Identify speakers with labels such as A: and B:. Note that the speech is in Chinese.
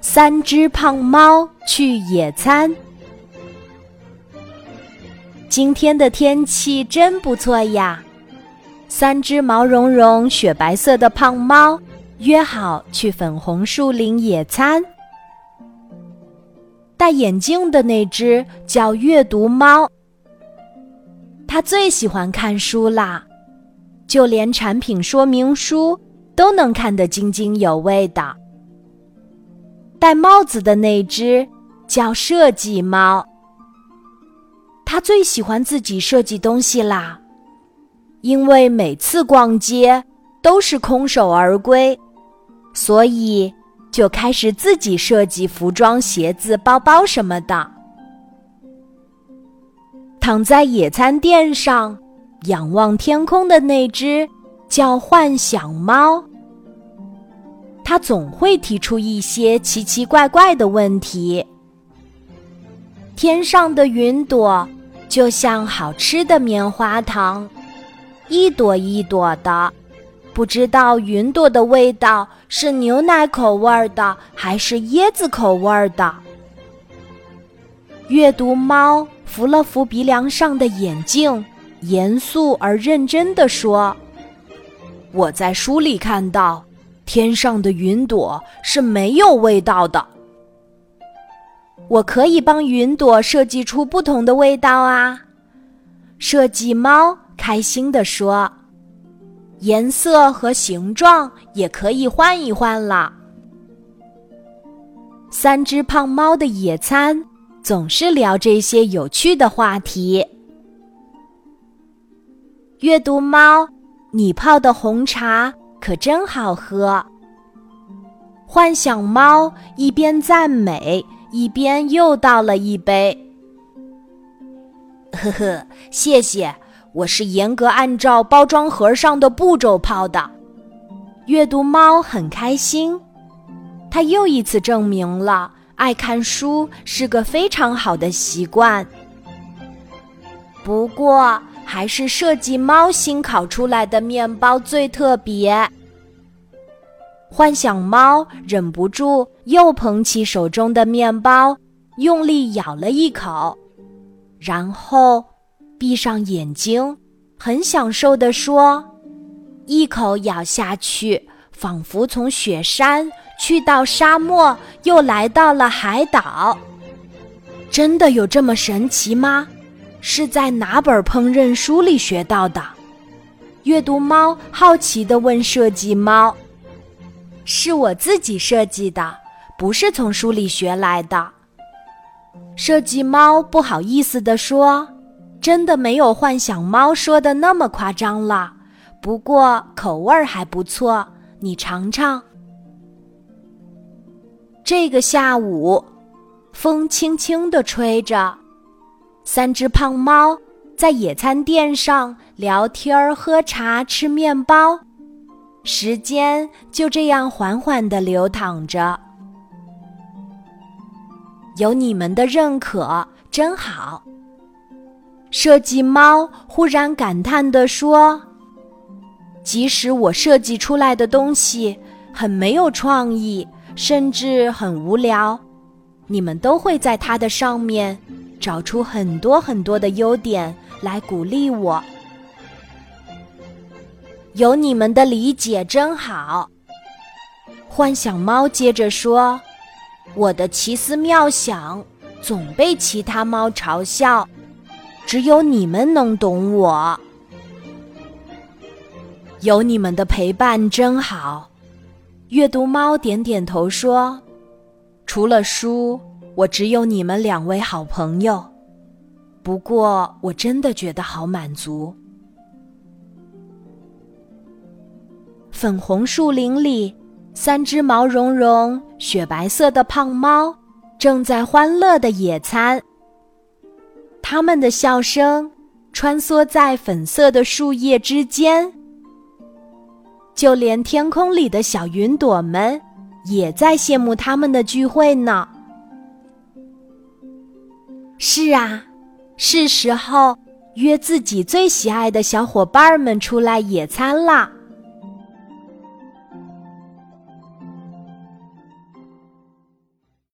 A: 三只胖猫去野餐。今天的天气真不错呀！三只毛茸茸、雪白色的胖猫约好去粉红树林野餐。戴眼镜的那只叫阅读猫，它最喜欢看书啦，就连产品说明书都能看得津津有味的。戴帽子的那只叫设计猫。他最喜欢自己设计东西啦，因为每次逛街都是空手而归，所以就开始自己设计服装、鞋子、包包什么的。躺在野餐垫上仰望天空的那只叫幻想猫，他总会提出一些奇奇怪怪的问题。天上的云朵。就像好吃的棉花糖，一朵一朵的，不知道云朵的味道是牛奶口味的还是椰子口味的。阅读猫扶了扶鼻梁上的眼镜，严肃而认真地说：“我在书里看到，天上的云朵是没有味道的。”我可以帮云朵设计出不同的味道啊！设计猫开心地说：“颜色和形状也可以换一换了。”三只胖猫的野餐总是聊这些有趣的话题。阅读猫，你泡的红茶可真好喝。幻想猫一边赞美。一边又倒了一杯。呵呵，谢谢，我是严格按照包装盒上的步骤泡的。阅读猫很开心，它又一次证明了爱看书是个非常好的习惯。不过，还是设计猫新烤出来的面包最特别。幻想猫忍不住又捧起手中的面包，用力咬了一口，然后闭上眼睛，很享受地说：“一口咬下去，仿佛从雪山去到沙漠，又来到了海岛。真的有这么神奇吗？是在哪本烹饪书里学到的？”阅读猫好奇地问设计猫。是我自己设计的，不是从书里学来的。设计猫不好意思地说：“真的没有幻想猫说的那么夸张了，不过口味还不错，你尝尝。”这个下午，风轻轻地吹着，三只胖猫在野餐垫上聊天、喝茶、吃面包。时间就这样缓缓地流淌着，有你们的认可真好。设计猫忽然感叹地说：“即使我设计出来的东西很没有创意，甚至很无聊，你们都会在它的上面找出很多很多的优点来鼓励我。”有你们的理解真好。幻想猫接着说：“我的奇思妙想总被其他猫嘲笑，只有你们能懂我。有你们的陪伴真好。”阅读猫点点头说：“除了书，我只有你们两位好朋友。不过，我真的觉得好满足。”粉红树林里，三只毛茸茸、雪白色的胖猫正在欢乐的野餐。它们的笑声穿梭在粉色的树叶之间，就连天空里的小云朵们也在羡慕他们的聚会呢。是啊，是时候约自己最喜爱的小伙伴们出来野餐了！